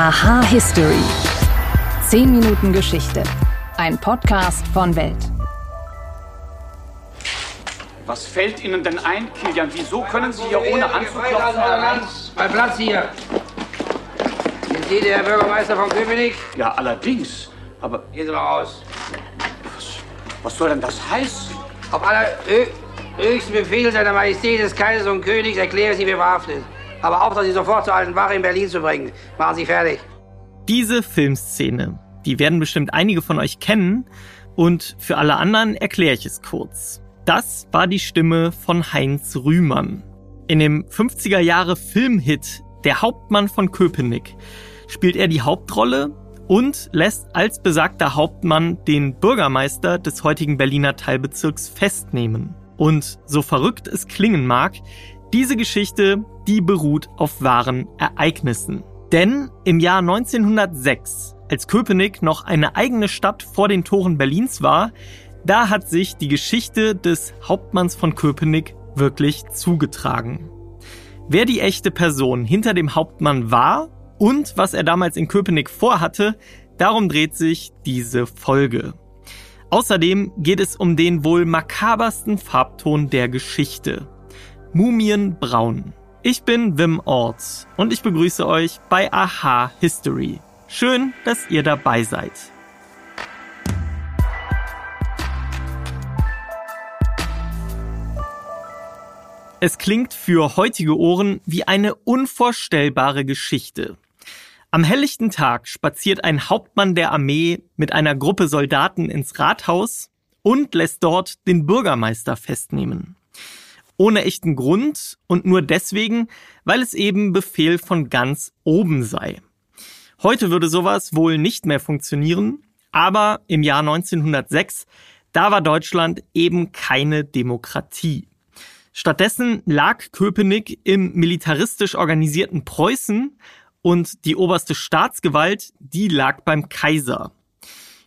Aha History. 10 Minuten Geschichte. Ein Podcast von Welt. Was fällt Ihnen denn ein, Kilian? Wieso können Sie hier ohne anzuklopfen? Mein Platz hier. Sind Sie der Bürgermeister von Köpenick? Ja, allerdings. Aber Gehen Sie mal raus. was soll denn das heißen? Auf allerhöchsten Befehl seiner Majestät des Kaisers und Königs erkläre ich Sie für Aber Auftrag, Sie sofort zur alten Wache in Berlin zu bringen. Machen Sie fertig. Diese Filmszene, die werden bestimmt einige von euch kennen und für alle anderen erkläre ich es kurz. Das war die Stimme von Heinz Rühmann. In dem 50er Jahre Filmhit Der Hauptmann von Köpenick spielt er die Hauptrolle und lässt als besagter Hauptmann den Bürgermeister des heutigen Berliner Teilbezirks festnehmen. Und so verrückt es klingen mag, diese Geschichte, die beruht auf wahren Ereignissen. Denn im Jahr 1906, als Köpenick noch eine eigene Stadt vor den Toren Berlins war, da hat sich die Geschichte des Hauptmanns von Köpenick wirklich zugetragen. Wer die echte Person hinter dem Hauptmann war und was er damals in Köpenick vorhatte, darum dreht sich diese Folge. Außerdem geht es um den wohl makabersten Farbton der Geschichte. Mumienbraun. Ich bin Wim Orts und ich begrüße euch bei Aha History. Schön, dass ihr dabei seid. Es klingt für heutige Ohren wie eine unvorstellbare Geschichte. Am helllichten Tag spaziert ein Hauptmann der Armee mit einer Gruppe Soldaten ins Rathaus und lässt dort den Bürgermeister festnehmen. Ohne echten Grund und nur deswegen, weil es eben Befehl von ganz oben sei. Heute würde sowas wohl nicht mehr funktionieren, aber im Jahr 1906, da war Deutschland eben keine Demokratie. Stattdessen lag Köpenick im militaristisch organisierten Preußen und die oberste Staatsgewalt, die lag beim Kaiser.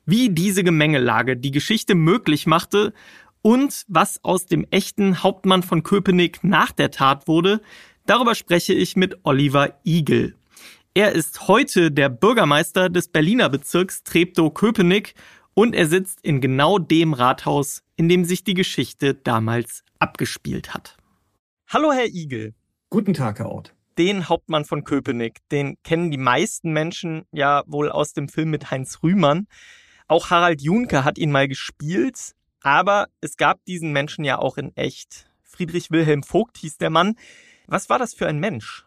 Wie diese Gemengelage die Geschichte möglich machte und was aus dem echten Hauptmann von Köpenick nach der Tat wurde, darüber spreche ich mit Oliver Igel. Er ist heute der Bürgermeister des Berliner Bezirks Treptow-Köpenick und er sitzt in genau dem Rathaus, in dem sich die Geschichte damals abgespielt hat. Hallo, Herr Igel. Guten Tag, Herr Ort. Den Hauptmann von Köpenick, den kennen die meisten Menschen ja wohl aus dem Film mit Heinz Rühmann. Auch Harald Junke hat ihn mal gespielt, aber es gab diesen Menschen ja auch in echt. Friedrich Wilhelm Vogt hieß der Mann. Was war das für ein Mensch?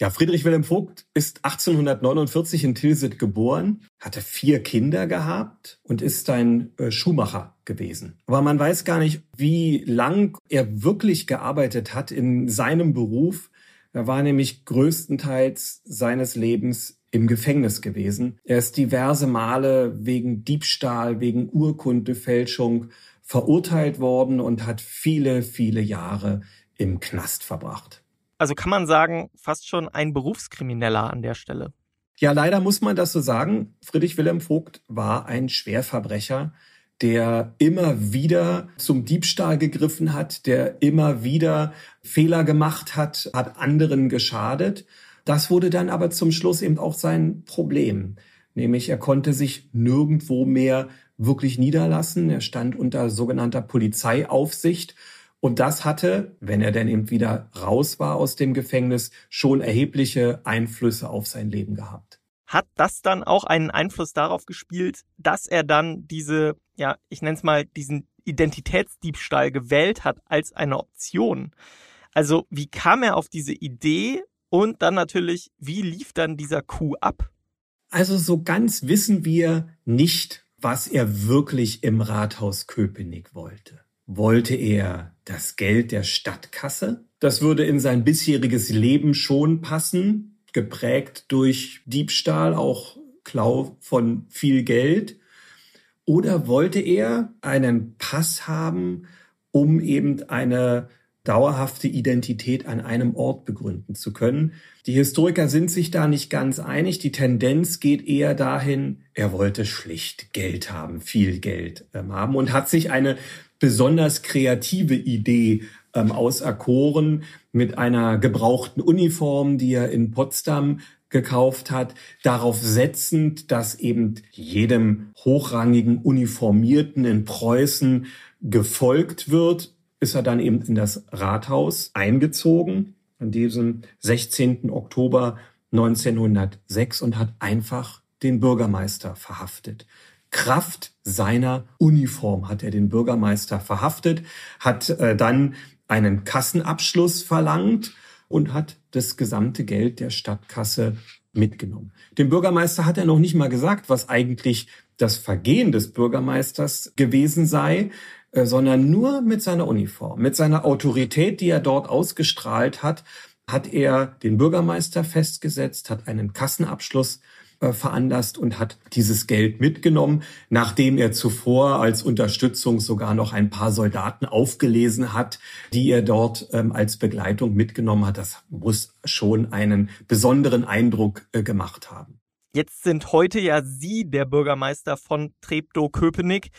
Ja, Friedrich Wilhelm Vogt ist 1849 in Tilsit geboren, hatte vier Kinder gehabt und ist ein äh, Schuhmacher gewesen. Aber man weiß gar nicht, wie lang er wirklich gearbeitet hat in seinem Beruf. Er war nämlich größtenteils seines Lebens im Gefängnis gewesen. Er ist diverse Male wegen Diebstahl, wegen Urkundefälschung verurteilt worden und hat viele, viele Jahre im Knast verbracht. Also kann man sagen, fast schon ein Berufskrimineller an der Stelle. Ja, leider muss man das so sagen. Friedrich Wilhelm Vogt war ein Schwerverbrecher, der immer wieder zum Diebstahl gegriffen hat, der immer wieder Fehler gemacht hat, hat anderen geschadet. Das wurde dann aber zum Schluss eben auch sein Problem. Nämlich er konnte sich nirgendwo mehr wirklich niederlassen. Er stand unter sogenannter Polizeiaufsicht. Und das hatte, wenn er denn eben wieder raus war aus dem Gefängnis, schon erhebliche Einflüsse auf sein Leben gehabt. Hat das dann auch einen Einfluss darauf gespielt, dass er dann diese, ja, ich nenne es mal, diesen Identitätsdiebstahl gewählt hat als eine Option? Also wie kam er auf diese Idee und dann natürlich, wie lief dann dieser Coup ab? Also so ganz wissen wir nicht, was er wirklich im Rathaus Köpenick wollte. Wollte er das Geld der Stadtkasse? Das würde in sein bisheriges Leben schon passen, geprägt durch Diebstahl, auch Klau von viel Geld. Oder wollte er einen Pass haben, um eben eine dauerhafte Identität an einem Ort begründen zu können. Die Historiker sind sich da nicht ganz einig. Die Tendenz geht eher dahin, er wollte schlicht Geld haben, viel Geld ähm, haben und hat sich eine besonders kreative Idee ähm, auserkoren mit einer gebrauchten Uniform, die er in Potsdam gekauft hat, darauf setzend, dass eben jedem hochrangigen Uniformierten in Preußen gefolgt wird, ist er dann eben in das Rathaus eingezogen an diesem 16. Oktober 1906 und hat einfach den Bürgermeister verhaftet. Kraft seiner Uniform hat er den Bürgermeister verhaftet, hat äh, dann einen Kassenabschluss verlangt und hat das gesamte Geld der Stadtkasse mitgenommen. Dem Bürgermeister hat er noch nicht mal gesagt, was eigentlich das Vergehen des Bürgermeisters gewesen sei, sondern nur mit seiner Uniform, mit seiner Autorität, die er dort ausgestrahlt hat, hat er den Bürgermeister festgesetzt, hat einen Kassenabschluss äh, veranlasst und hat dieses Geld mitgenommen, nachdem er zuvor als Unterstützung sogar noch ein paar Soldaten aufgelesen hat, die er dort ähm, als Begleitung mitgenommen hat. Das muss schon einen besonderen Eindruck äh, gemacht haben. Jetzt sind heute ja Sie der Bürgermeister von Treptow-Köpenick.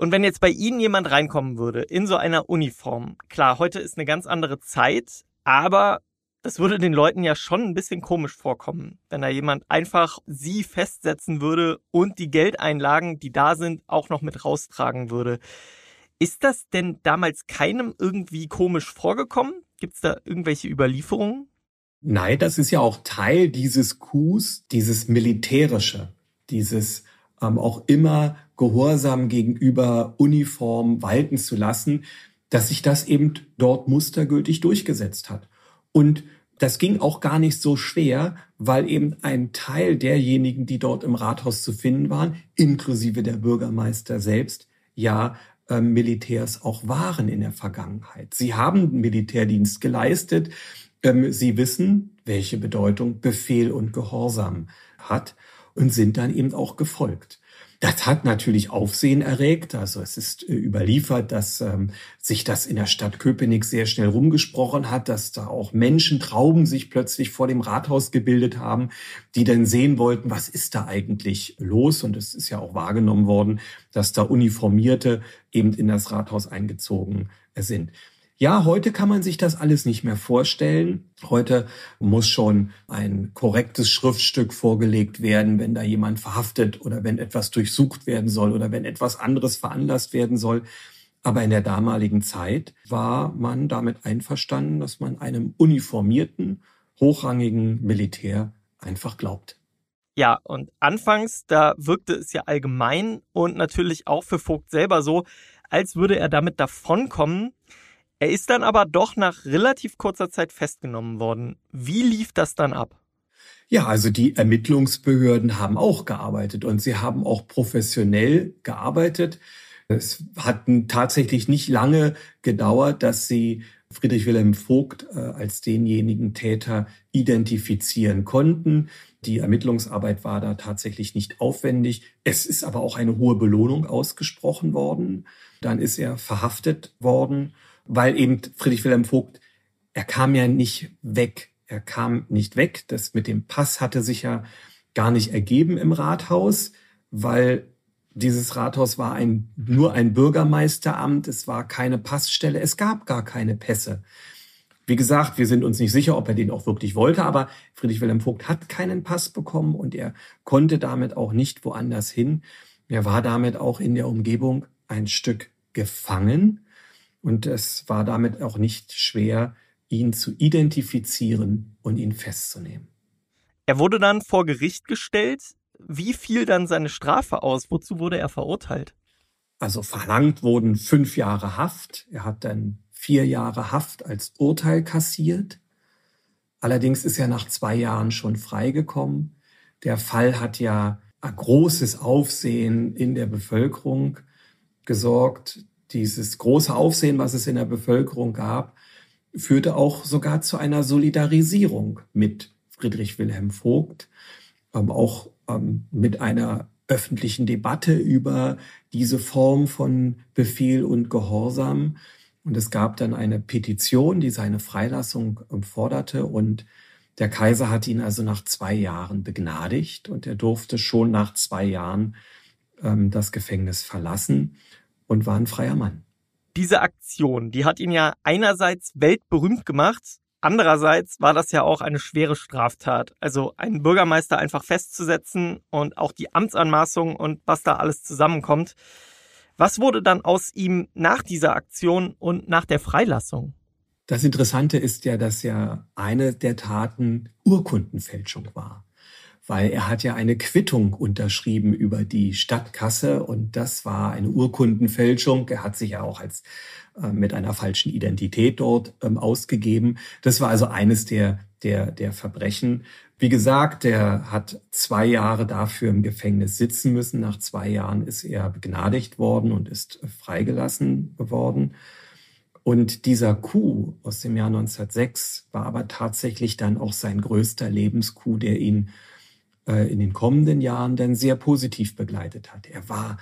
Und wenn jetzt bei Ihnen jemand reinkommen würde in so einer Uniform, klar, heute ist eine ganz andere Zeit, aber das würde den Leuten ja schon ein bisschen komisch vorkommen, wenn da jemand einfach sie festsetzen würde und die Geldeinlagen, die da sind, auch noch mit raustragen würde. Ist das denn damals keinem irgendwie komisch vorgekommen? Gibt es da irgendwelche Überlieferungen? Nein, das ist ja auch Teil dieses Coups, dieses militärische, dieses ähm, auch immer Gehorsam gegenüber Uniform walten zu lassen, dass sich das eben dort mustergültig durchgesetzt hat. Und das ging auch gar nicht so schwer, weil eben ein Teil derjenigen, die dort im Rathaus zu finden waren, inklusive der Bürgermeister selbst, ja äh, Militärs auch waren in der Vergangenheit. Sie haben Militärdienst geleistet. Ähm, sie wissen, welche Bedeutung Befehl und Gehorsam hat und sind dann eben auch gefolgt. Das hat natürlich Aufsehen erregt. Also es ist äh, überliefert, dass ähm, sich das in der Stadt Köpenick sehr schnell rumgesprochen hat, dass da auch Menschentrauben sich plötzlich vor dem Rathaus gebildet haben, die dann sehen wollten, was ist da eigentlich los? Und es ist ja auch wahrgenommen worden, dass da Uniformierte eben in das Rathaus eingezogen sind. Ja, heute kann man sich das alles nicht mehr vorstellen. Heute muss schon ein korrektes Schriftstück vorgelegt werden, wenn da jemand verhaftet oder wenn etwas durchsucht werden soll oder wenn etwas anderes veranlasst werden soll. Aber in der damaligen Zeit war man damit einverstanden, dass man einem uniformierten, hochrangigen Militär einfach glaubt. Ja, und anfangs, da wirkte es ja allgemein und natürlich auch für Vogt selber so, als würde er damit davonkommen. Er ist dann aber doch nach relativ kurzer Zeit festgenommen worden. Wie lief das dann ab? Ja, also die Ermittlungsbehörden haben auch gearbeitet und sie haben auch professionell gearbeitet. Es hat tatsächlich nicht lange gedauert, dass sie Friedrich Wilhelm Vogt äh, als denjenigen Täter identifizieren konnten. Die Ermittlungsarbeit war da tatsächlich nicht aufwendig. Es ist aber auch eine hohe Belohnung ausgesprochen worden. Dann ist er verhaftet worden weil eben Friedrich Wilhelm Vogt, er kam ja nicht weg. Er kam nicht weg. Das mit dem Pass hatte sich ja gar nicht ergeben im Rathaus, weil dieses Rathaus war ein, nur ein Bürgermeisteramt. Es war keine Passstelle. Es gab gar keine Pässe. Wie gesagt, wir sind uns nicht sicher, ob er den auch wirklich wollte, aber Friedrich Wilhelm Vogt hat keinen Pass bekommen und er konnte damit auch nicht woanders hin. Er war damit auch in der Umgebung ein Stück gefangen und es war damit auch nicht schwer, ihn zu identifizieren und ihn festzunehmen. Er wurde dann vor Gericht gestellt. Wie fiel dann seine Strafe aus? Wozu wurde er verurteilt? Also verlangt wurden fünf Jahre Haft. Er hat dann vier Jahre Haft als Urteil kassiert. Allerdings ist er nach zwei Jahren schon freigekommen. Der Fall hat ja ein großes Aufsehen in der Bevölkerung gesorgt dieses große Aufsehen, was es in der Bevölkerung gab, führte auch sogar zu einer Solidarisierung mit Friedrich Wilhelm Vogt, ähm, auch ähm, mit einer öffentlichen Debatte über diese Form von Befehl und Gehorsam. Und es gab dann eine Petition, die seine Freilassung ähm, forderte. Und der Kaiser hat ihn also nach zwei Jahren begnadigt und er durfte schon nach zwei Jahren ähm, das Gefängnis verlassen und war ein freier Mann. Diese Aktion, die hat ihn ja einerseits weltberühmt gemacht, Andererseits war das ja auch eine schwere Straftat. Also einen Bürgermeister einfach festzusetzen und auch die Amtsanmaßung und was da alles zusammenkommt. Was wurde dann aus ihm nach dieser Aktion und nach der Freilassung? Das Interessante ist ja, dass ja eine der Taten Urkundenfälschung war weil er hat ja eine Quittung unterschrieben über die Stadtkasse und das war eine Urkundenfälschung. Er hat sich ja auch als äh, mit einer falschen Identität dort ähm, ausgegeben. Das war also eines der der der Verbrechen. Wie gesagt, der hat zwei Jahre dafür im Gefängnis sitzen müssen. Nach zwei Jahren ist er begnadigt worden und ist freigelassen worden. Und dieser Coup aus dem Jahr 1906 war aber tatsächlich dann auch sein größter Lebenscoup, der ihn äh, in den kommenden Jahren dann sehr positiv begleitet hat. Er war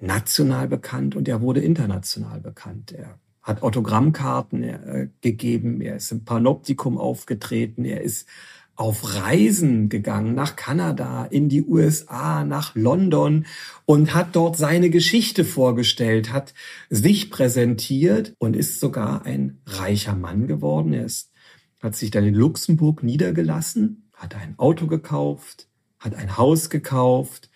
national bekannt und er wurde international bekannt. Er hat Autogrammkarten äh, gegeben, er ist im Panoptikum aufgetreten, er ist auf Reisen gegangen nach Kanada, in die USA, nach London und hat dort seine Geschichte vorgestellt, hat sich präsentiert und ist sogar ein reicher Mann geworden. Er ist, hat sich dann in Luxemburg niedergelassen, hat ein Auto gekauft, hat ein Haus gekauft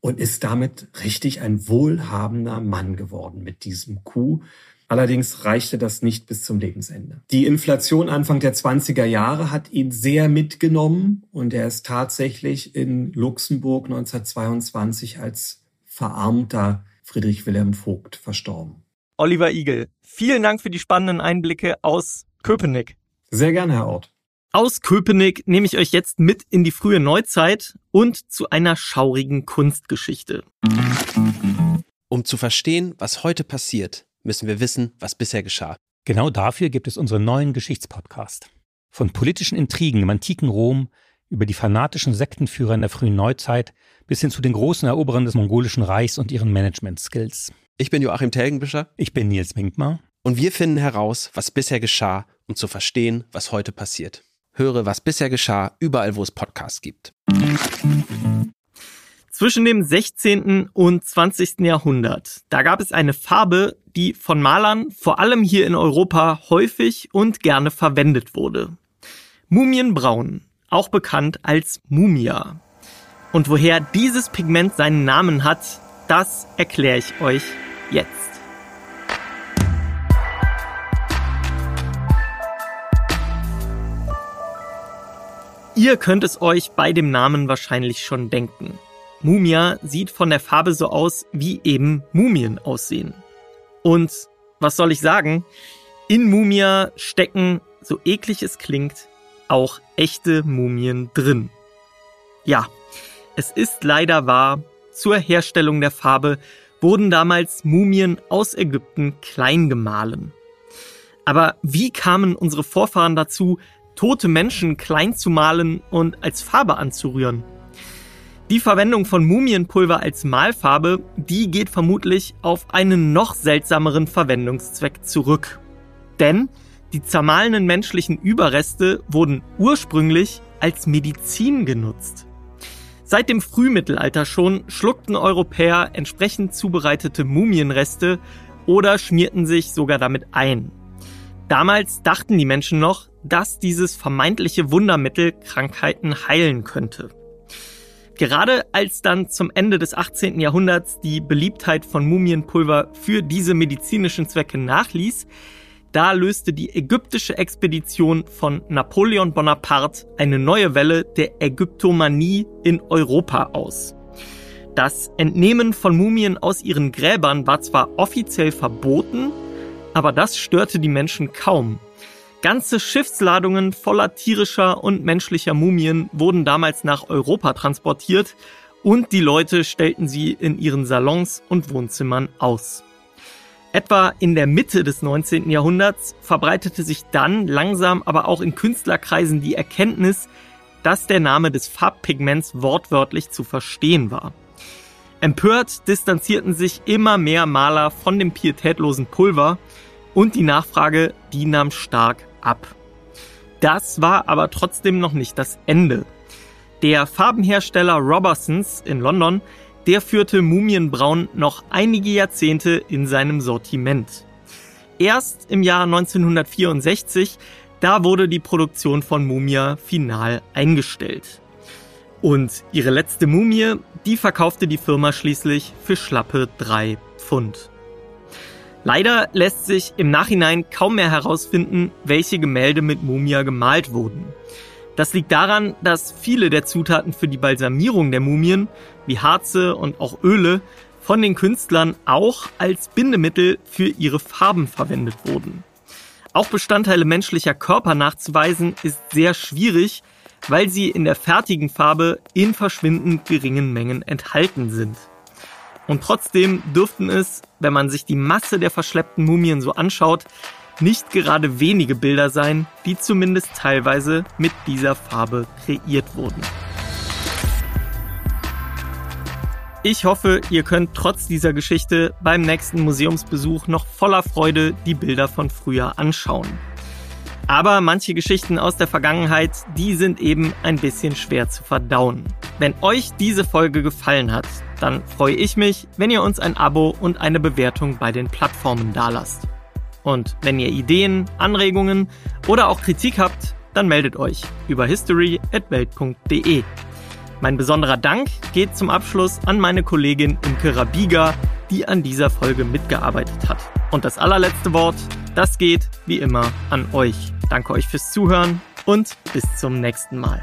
und ist damit richtig ein wohlhabender Mann geworden mit diesem Coup. Allerdings reichte das nicht bis zum Lebensende. Die Inflation Anfang der 20er Jahre hat ihn sehr mitgenommen und er ist tatsächlich in Luxemburg 1922 als verarmter Friedrich Wilhelm Vogt verstorben. Oliver Igel, vielen Dank für die spannenden Einblicke aus Köpenick. Sehr gerne, Herr Ort. Aus Köpenick nehme ich euch jetzt mit in die frühe Neuzeit und zu einer schaurigen Kunstgeschichte. Um zu verstehen, was heute passiert, müssen wir wissen, was bisher geschah. Genau dafür gibt es unseren neuen Geschichtspodcast. Von politischen Intrigen im antiken Rom über die fanatischen Sektenführer in der frühen Neuzeit bis hin zu den großen Eroberern des mongolischen Reichs und ihren Management-Skills. Ich bin Joachim Telgenbischer. Ich bin Nils Minkmar. Und wir finden heraus, was bisher geschah, um zu verstehen, was heute passiert. Höre, was bisher geschah, überall, wo es Podcasts gibt. Zwischen dem 16. und 20. Jahrhundert, da gab es eine Farbe, die von Malern vor allem hier in Europa häufig und gerne verwendet wurde. Mumienbraun, auch bekannt als Mumia. Und woher dieses Pigment seinen Namen hat, das erkläre ich euch jetzt. Ihr könnt es euch bei dem Namen wahrscheinlich schon denken. Mumia sieht von der Farbe so aus, wie eben Mumien aussehen. Und was soll ich sagen? In Mumia stecken, so eklig es klingt, auch echte Mumien drin. Ja, es ist leider wahr, zur Herstellung der Farbe wurden damals Mumien aus Ägypten klein gemahlen. Aber wie kamen unsere Vorfahren dazu, tote Menschen klein zu malen und als Farbe anzurühren. Die Verwendung von Mumienpulver als Malfarbe, die geht vermutlich auf einen noch seltsameren Verwendungszweck zurück. Denn die zermahlenen menschlichen Überreste wurden ursprünglich als Medizin genutzt. Seit dem Frühmittelalter schon schluckten Europäer entsprechend zubereitete Mumienreste oder schmierten sich sogar damit ein. Damals dachten die Menschen noch, dass dieses vermeintliche Wundermittel Krankheiten heilen könnte. Gerade als dann zum Ende des 18. Jahrhunderts die Beliebtheit von Mumienpulver für diese medizinischen Zwecke nachließ, da löste die ägyptische Expedition von Napoleon Bonaparte eine neue Welle der Ägyptomanie in Europa aus. Das Entnehmen von Mumien aus ihren Gräbern war zwar offiziell verboten, aber das störte die Menschen kaum. Ganze Schiffsladungen voller tierischer und menschlicher Mumien wurden damals nach Europa transportiert und die Leute stellten sie in ihren Salons und Wohnzimmern aus. Etwa in der Mitte des 19. Jahrhunderts verbreitete sich dann langsam aber auch in Künstlerkreisen die Erkenntnis, dass der Name des Farbpigments wortwörtlich zu verstehen war. Empört distanzierten sich immer mehr Maler von dem pietätlosen Pulver und die Nachfrage, die nahm stark ab. Das war aber trotzdem noch nicht das Ende. Der Farbenhersteller Robertsons in London, der führte Mumienbraun noch einige Jahrzehnte in seinem Sortiment. Erst im Jahr 1964, da wurde die Produktion von Mumia final eingestellt. Und ihre letzte Mumie, die verkaufte die Firma schließlich für schlappe drei Pfund. Leider lässt sich im Nachhinein kaum mehr herausfinden, welche Gemälde mit Mumia gemalt wurden. Das liegt daran, dass viele der Zutaten für die Balsamierung der Mumien, wie Harze und auch Öle, von den Künstlern auch als Bindemittel für ihre Farben verwendet wurden. Auch Bestandteile menschlicher Körper nachzuweisen ist sehr schwierig, weil sie in der fertigen Farbe in verschwindend geringen Mengen enthalten sind. Und trotzdem dürften es, wenn man sich die Masse der verschleppten Mumien so anschaut, nicht gerade wenige Bilder sein, die zumindest teilweise mit dieser Farbe kreiert wurden. Ich hoffe, ihr könnt trotz dieser Geschichte beim nächsten Museumsbesuch noch voller Freude die Bilder von früher anschauen. Aber manche Geschichten aus der Vergangenheit, die sind eben ein bisschen schwer zu verdauen. Wenn euch diese Folge gefallen hat, dann freue ich mich, wenn ihr uns ein Abo und eine Bewertung bei den Plattformen dalasst. Und wenn ihr Ideen, Anregungen oder auch Kritik habt, dann meldet euch über history@welt.de. Mein besonderer Dank geht zum Abschluss an meine Kollegin Imke Rabiga, die an dieser Folge mitgearbeitet hat. Und das allerletzte Wort, das geht wie immer an euch. Danke euch fürs Zuhören und bis zum nächsten Mal.